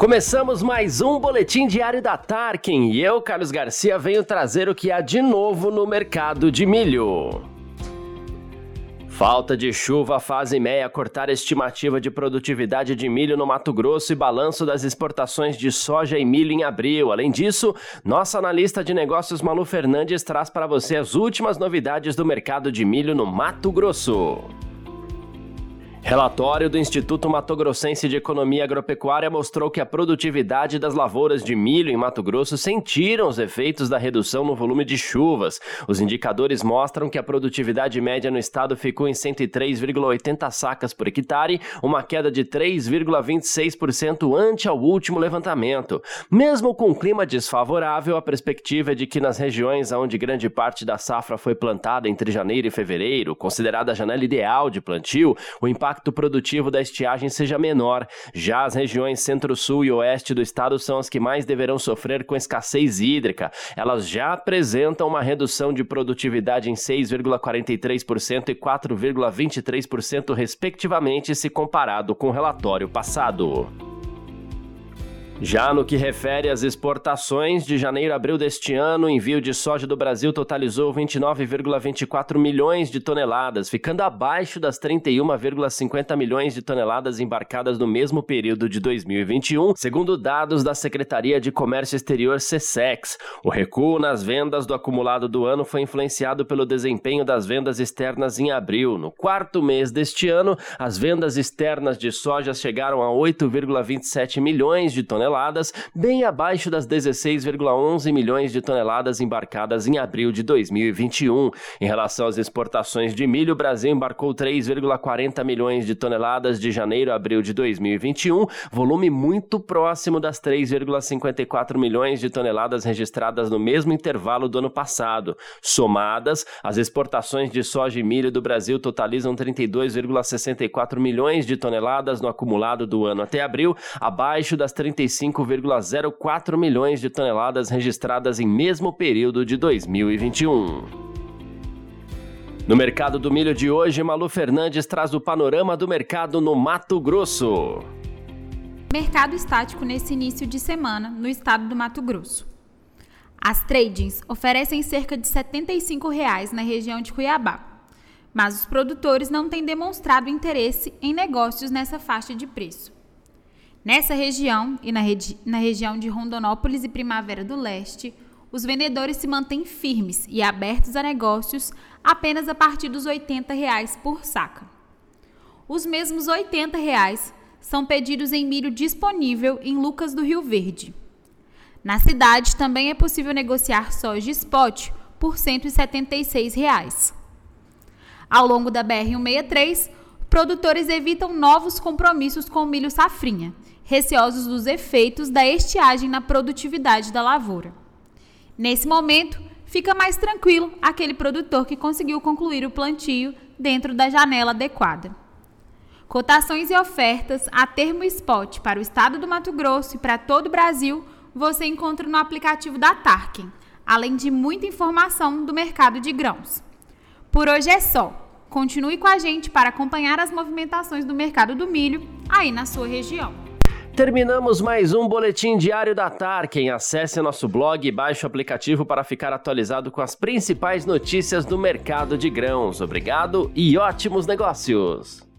Começamos mais um boletim diário da Tarkin e eu, Carlos Garcia, venho trazer o que há de novo no mercado de milho. Falta de chuva faz meia cortar estimativa de produtividade de milho no Mato Grosso e balanço das exportações de soja e milho em abril. Além disso, nossa analista de negócios Malu Fernandes traz para você as últimas novidades do mercado de milho no Mato Grosso. Relatório do Instituto Mato Grossense de Economia Agropecuária mostrou que a produtividade das lavouras de milho em Mato Grosso sentiram os efeitos da redução no volume de chuvas. Os indicadores mostram que a produtividade média no estado ficou em 103,80 sacas por hectare, uma queda de 3,26% ante ao último levantamento. Mesmo com um clima desfavorável, a perspectiva é de que nas regiões onde grande parte da safra foi plantada entre janeiro e fevereiro, considerada a janela ideal de plantio, o impacto impacto produtivo da estiagem seja menor. Já as regiões centro-sul e oeste do estado são as que mais deverão sofrer com escassez hídrica. Elas já apresentam uma redução de produtividade em 6,43% e 4,23%, respectivamente, se comparado com o relatório passado. Já no que refere às exportações, de janeiro a abril deste ano, o envio de soja do Brasil totalizou 29,24 milhões de toneladas, ficando abaixo das 31,50 milhões de toneladas embarcadas no mesmo período de 2021, segundo dados da Secretaria de Comércio Exterior SESEX. O recuo nas vendas do acumulado do ano foi influenciado pelo desempenho das vendas externas em abril. No quarto mês deste ano, as vendas externas de soja chegaram a 8,27 milhões de toneladas toneladas, bem abaixo das 16,11 milhões de toneladas embarcadas em abril de 2021. Em relação às exportações de milho, o Brasil embarcou 3,40 milhões de toneladas de janeiro a abril de 2021, volume muito próximo das 3,54 milhões de toneladas registradas no mesmo intervalo do ano passado. Somadas, as exportações de soja e milho do Brasil totalizam 32,64 milhões de toneladas no acumulado do ano até abril, abaixo das 35 5,04 milhões de toneladas registradas em mesmo período de 2021. No mercado do milho de hoje, Malu Fernandes traz o panorama do mercado no Mato Grosso. Mercado estático nesse início de semana no estado do Mato Grosso. As tradings oferecem cerca de 75 reais na região de Cuiabá, mas os produtores não têm demonstrado interesse em negócios nessa faixa de preço. Nessa região e na, regi na região de Rondonópolis e Primavera do Leste, os vendedores se mantêm firmes e abertos a negócios apenas a partir dos 80 reais por saca. Os mesmos 80 reais são pedidos em milho disponível em Lucas do Rio Verde. Na cidade também é possível negociar soja spot por 176 reais. Ao longo da BR-163, produtores evitam novos compromissos com o milho safrinha receosos dos efeitos da estiagem na produtividade da lavoura. Nesse momento, fica mais tranquilo aquele produtor que conseguiu concluir o plantio dentro da janela adequada. Cotações e ofertas a termo spot para o estado do Mato Grosso e para todo o Brasil você encontra no aplicativo da Tarkin, além de muita informação do mercado de grãos. Por hoje é só. Continue com a gente para acompanhar as movimentações do mercado do milho aí na sua região. Terminamos mais um boletim diário da Tarkin. Acesse nosso blog e baixe o aplicativo para ficar atualizado com as principais notícias do mercado de grãos. Obrigado e ótimos negócios!